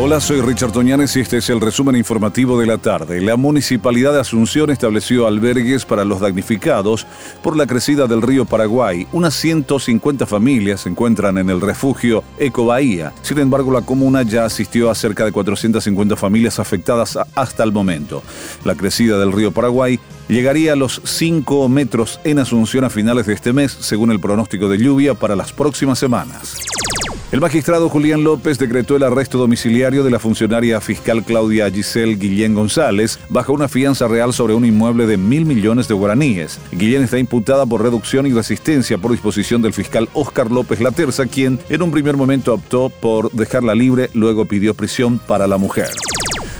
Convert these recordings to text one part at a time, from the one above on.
Hola, soy Richard Toñanes y este es el resumen informativo de la tarde. La Municipalidad de Asunción estableció albergues para los damnificados por la crecida del río Paraguay. Unas 150 familias se encuentran en el refugio Eco Bahía. Sin embargo, la comuna ya asistió a cerca de 450 familias afectadas hasta el momento. La crecida del río Paraguay llegaría a los 5 metros en Asunción a finales de este mes, según el pronóstico de lluvia para las próximas semanas. El magistrado Julián López decretó el arresto domiciliario de la funcionaria fiscal Claudia Giselle Guillén González bajo una fianza real sobre un inmueble de mil millones de guaraníes. Guillén está imputada por reducción y resistencia por disposición del fiscal Óscar López Laterza, quien en un primer momento optó por dejarla libre, luego pidió prisión para la mujer.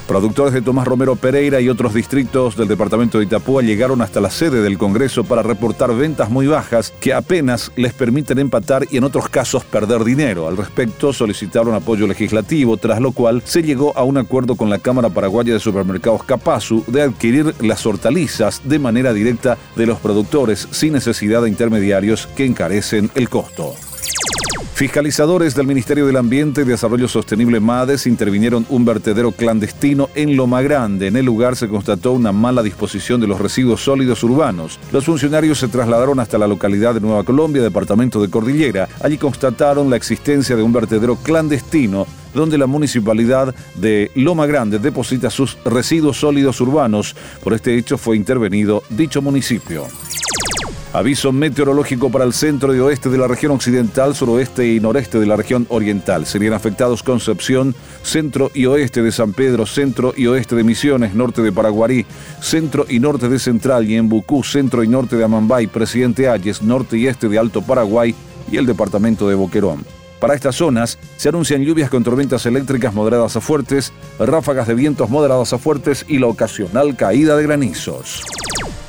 Productores de Tomás Romero Pereira y otros distritos del departamento de Itapúa llegaron hasta la sede del Congreso para reportar ventas muy bajas que apenas les permiten empatar y en otros casos perder dinero. Al respecto, solicitaron apoyo legislativo, tras lo cual se llegó a un acuerdo con la Cámara Paraguaya de Supermercados Capazu de adquirir las hortalizas de manera directa de los productores sin necesidad de intermediarios que encarecen el costo. Fiscalizadores del Ministerio del Ambiente y Desarrollo Sostenible MADES intervinieron un vertedero clandestino en Loma Grande. En el lugar se constató una mala disposición de los residuos sólidos urbanos. Los funcionarios se trasladaron hasta la localidad de Nueva Colombia, departamento de Cordillera. Allí constataron la existencia de un vertedero clandestino donde la municipalidad de Loma Grande deposita sus residuos sólidos urbanos. Por este hecho fue intervenido dicho municipio. Aviso meteorológico para el centro y oeste de la región occidental, suroeste y noreste de la región oriental. Serían afectados Concepción, centro y oeste de San Pedro, centro y oeste de Misiones, norte de Paraguarí, centro y norte de Central y en Bucú, centro y norte de Amambay, Presidente Ayes, norte y este de Alto Paraguay y el departamento de Boquerón. Para estas zonas se anuncian lluvias con tormentas eléctricas moderadas a fuertes, ráfagas de vientos moderadas a fuertes y la ocasional caída de granizos.